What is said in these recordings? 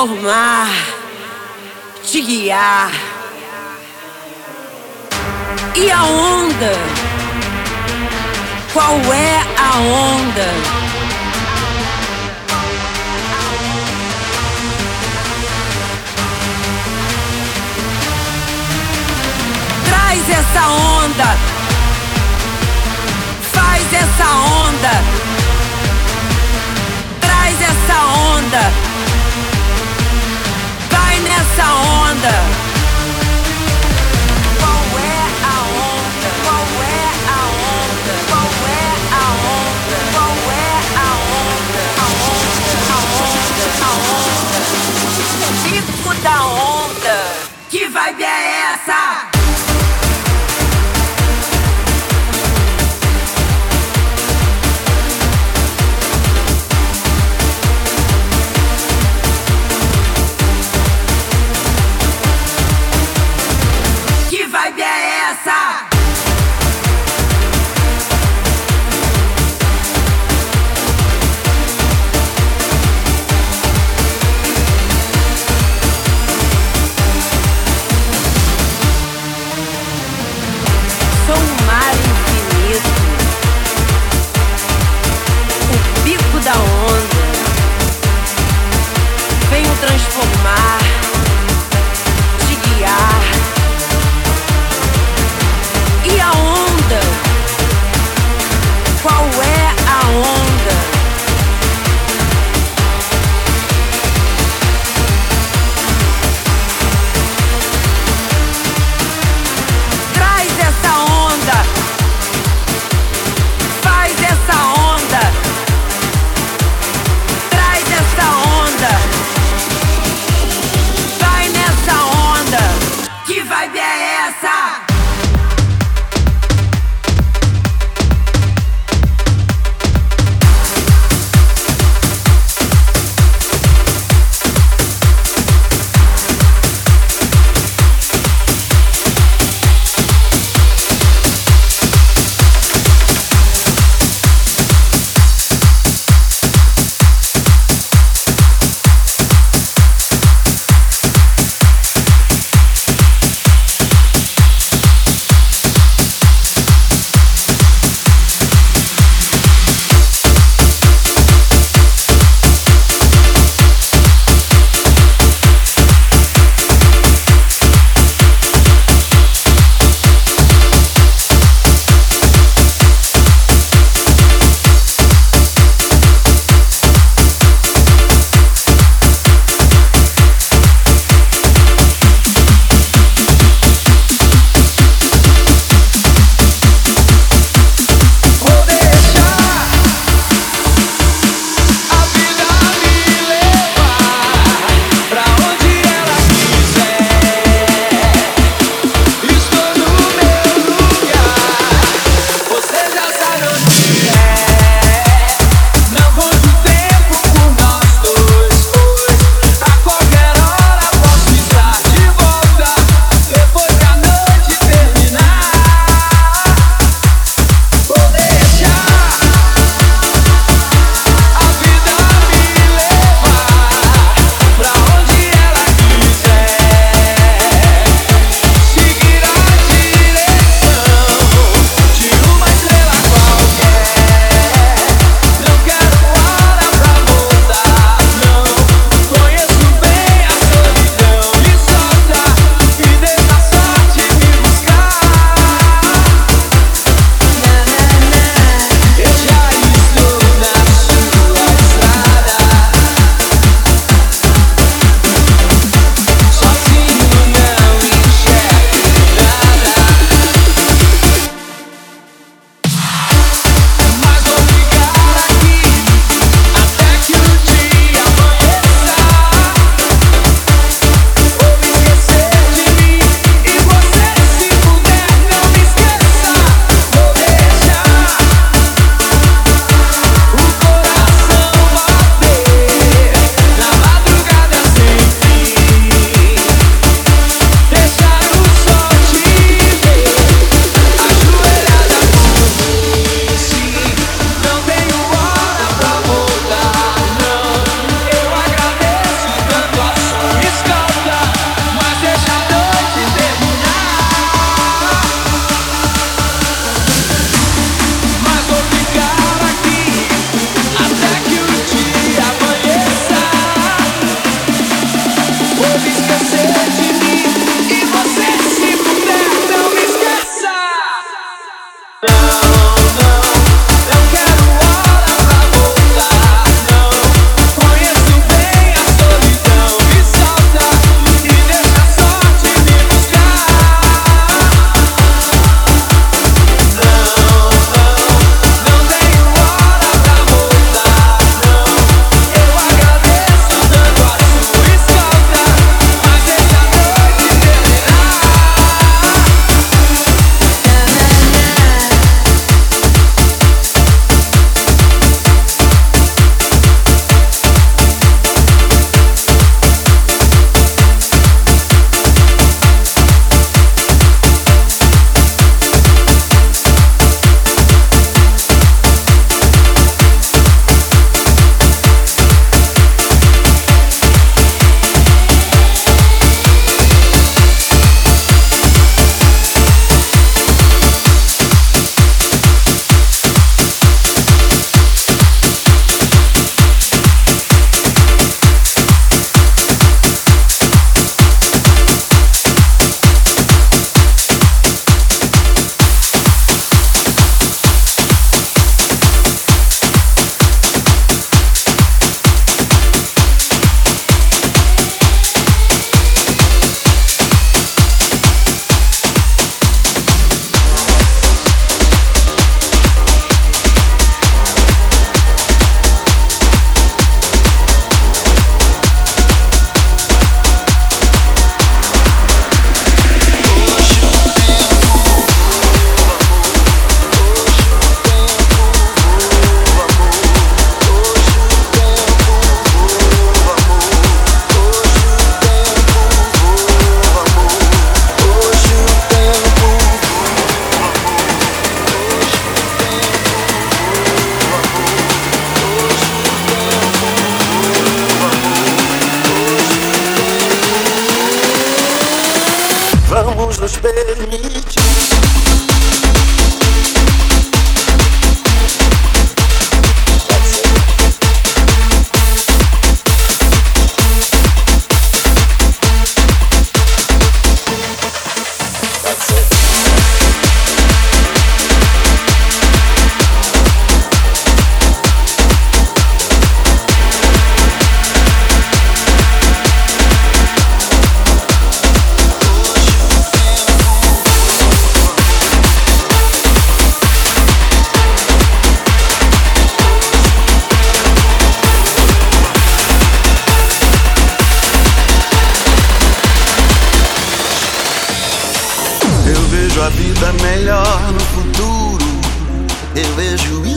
Transformar, te guiar. E a onda? Qual é a onda? Traz essa onda. Faz essa onda. Onda. Qual é a onda? Qual é a onda? Qual é a onda? Qual é a onda? A onda, a onda, a onda. Da onda. Que vibe é essa?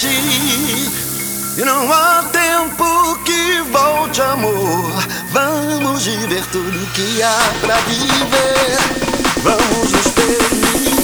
E não há tempo que volte, amor. Vamos viver tudo que há pra viver. Vamos nos permitir.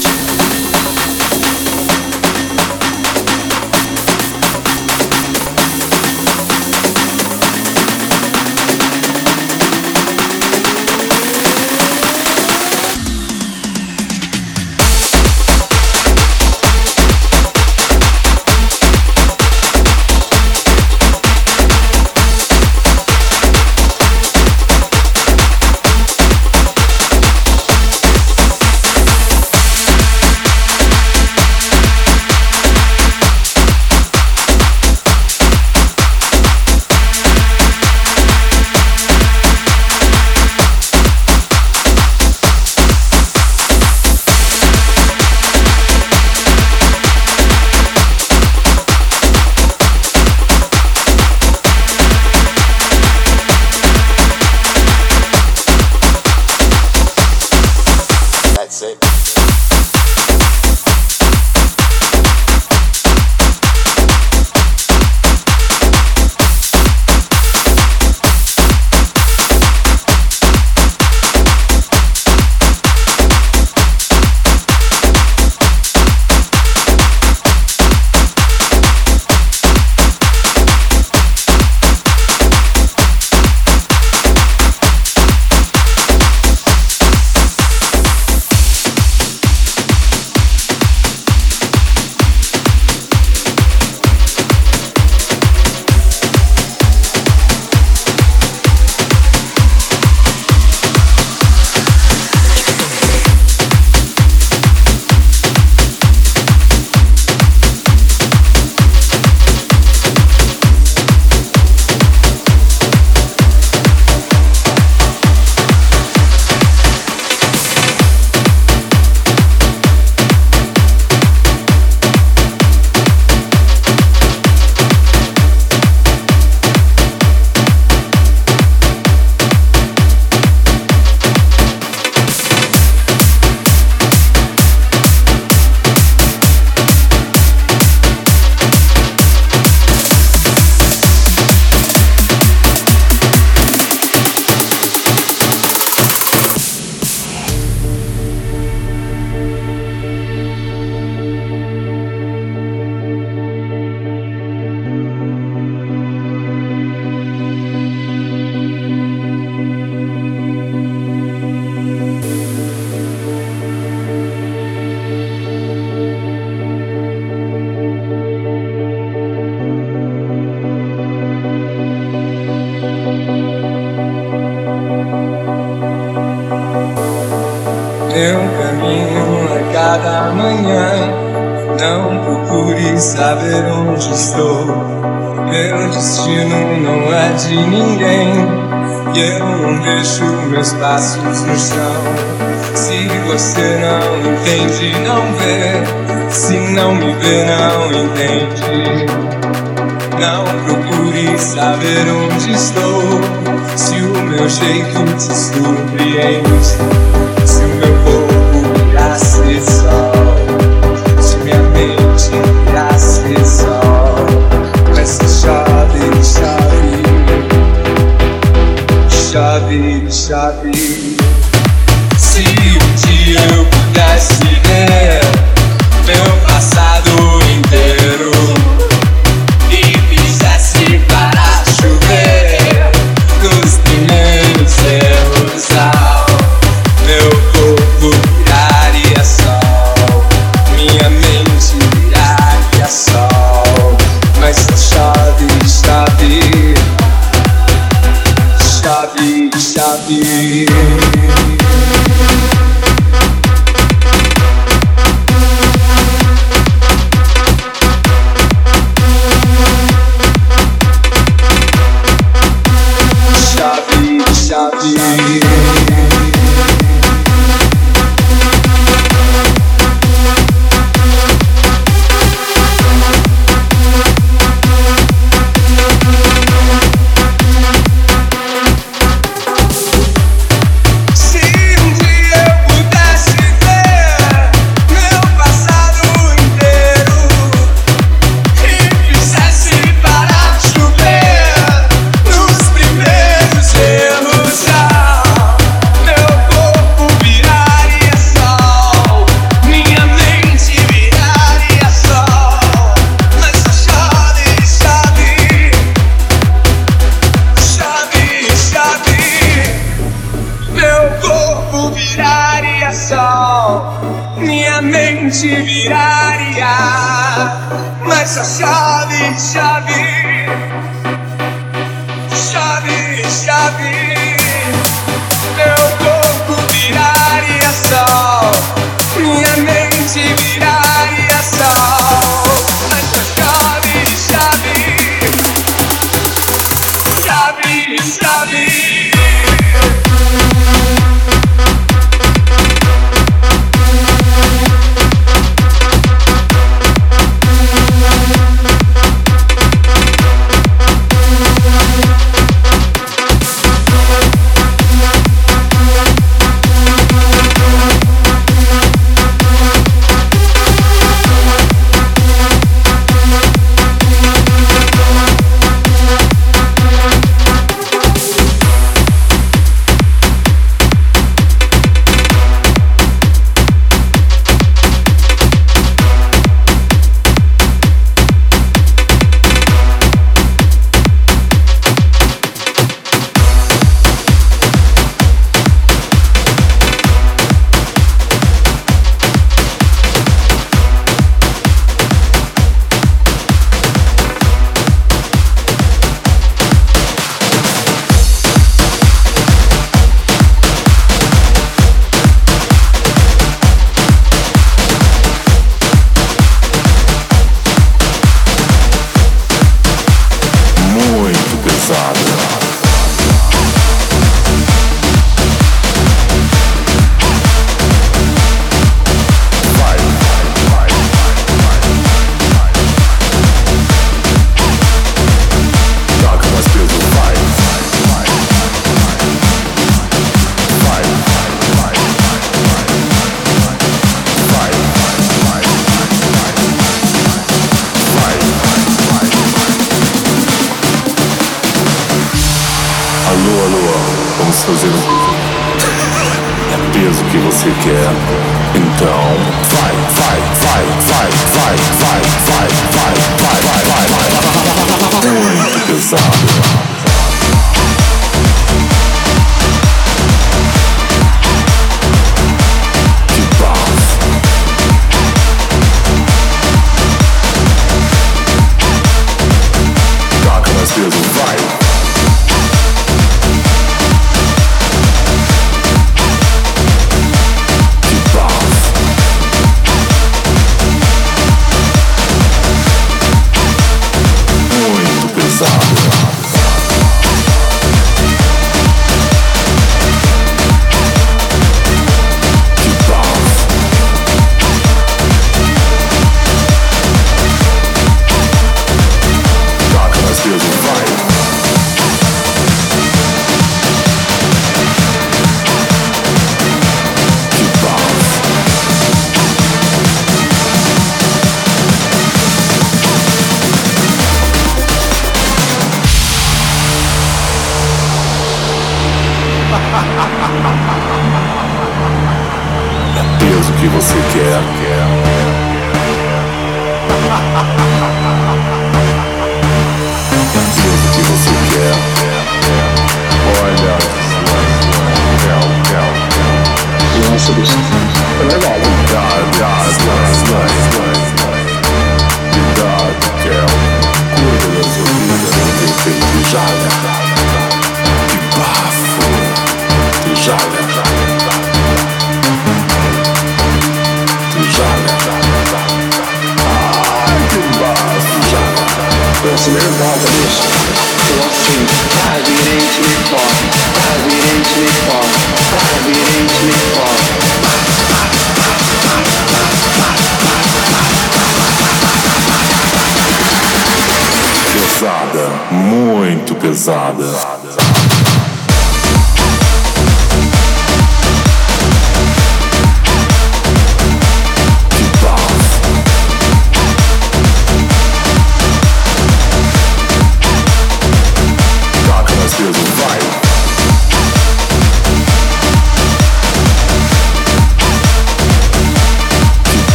understand.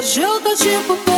Hoje eu tô tipo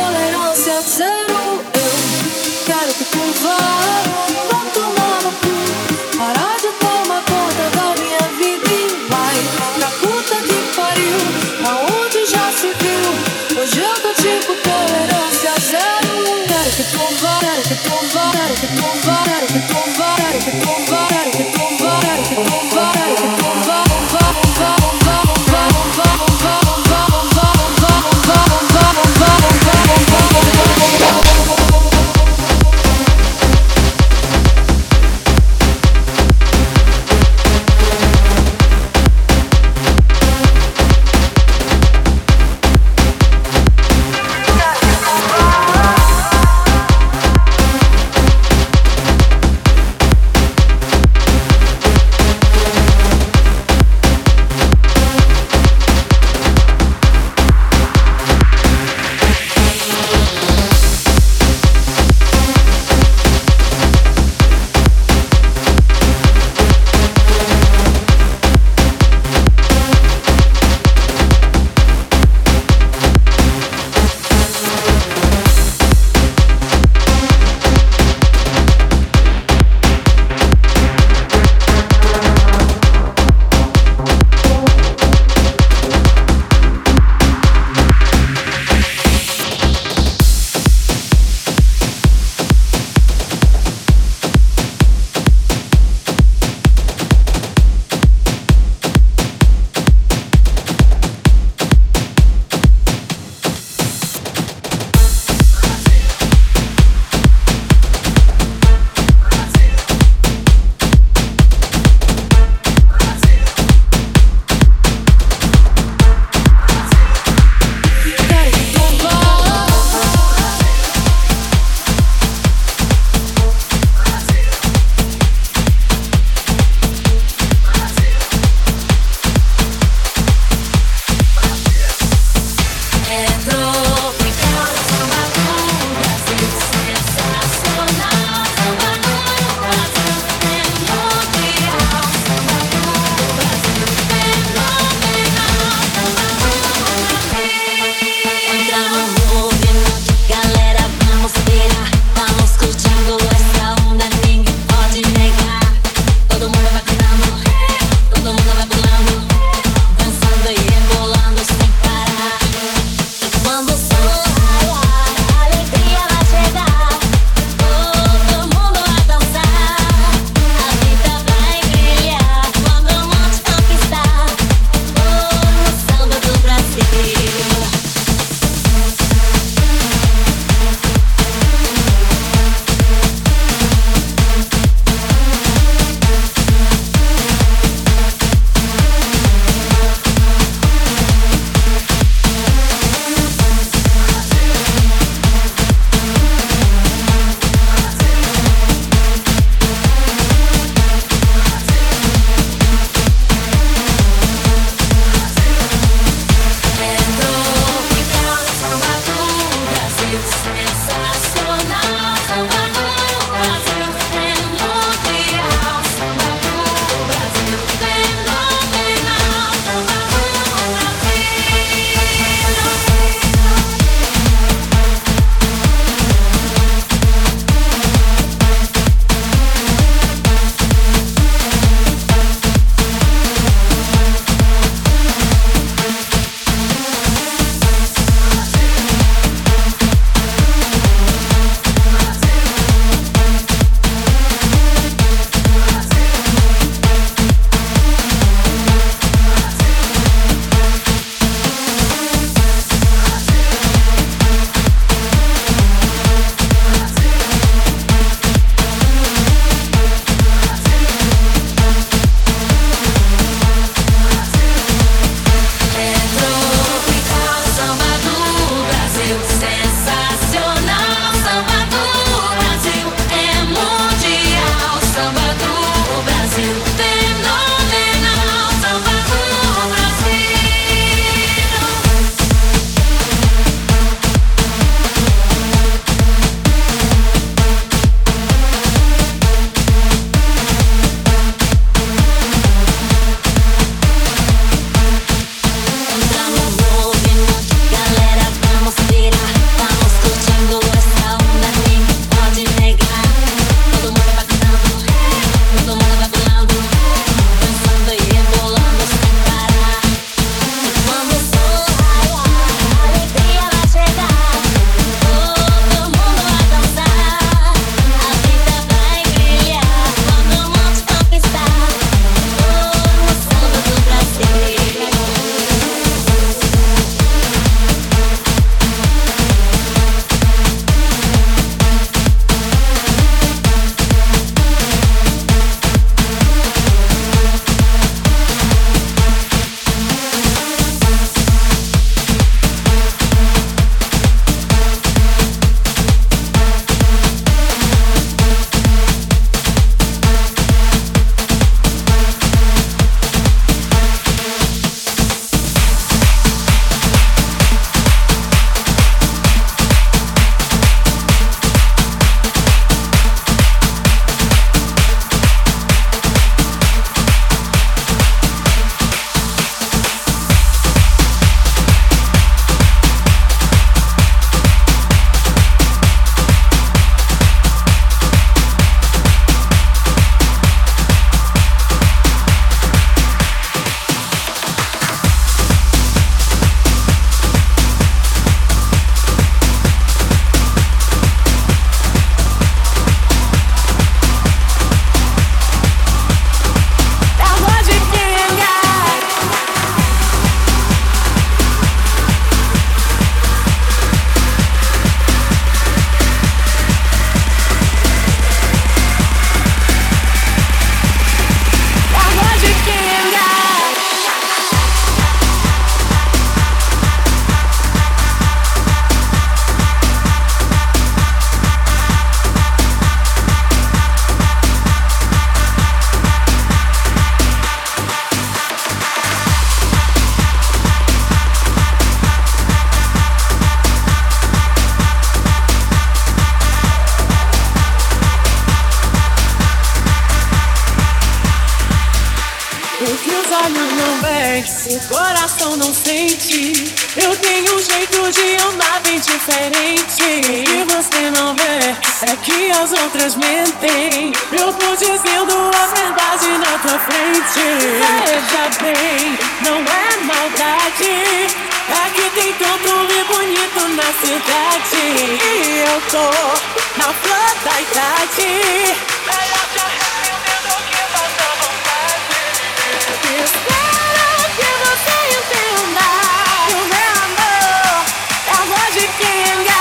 o coração não sente. Eu tenho um jeito de andar bem diferente. E você não vê, é que as outras mentem. Eu tô dizendo a verdade na tua frente. Veja bem, não é maldade. Que tem tanto homem bonito na cidade. E eu tô na flor da idade. Amor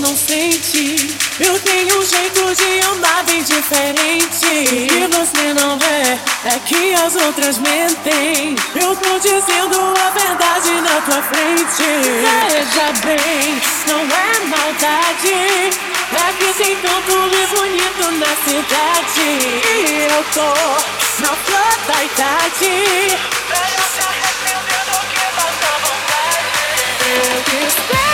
não sente. Eu tenho um jeito de andar bem diferente. E você não vê, é que as outras mentem. Eu tô dizendo a verdade na tua frente. Veja bem, não é maldade. É que tem tanto homem bonito na cidade. E eu tô na flor da idade. Melhor se arrepender do que passar vontade. Eu espero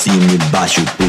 See me baixa you.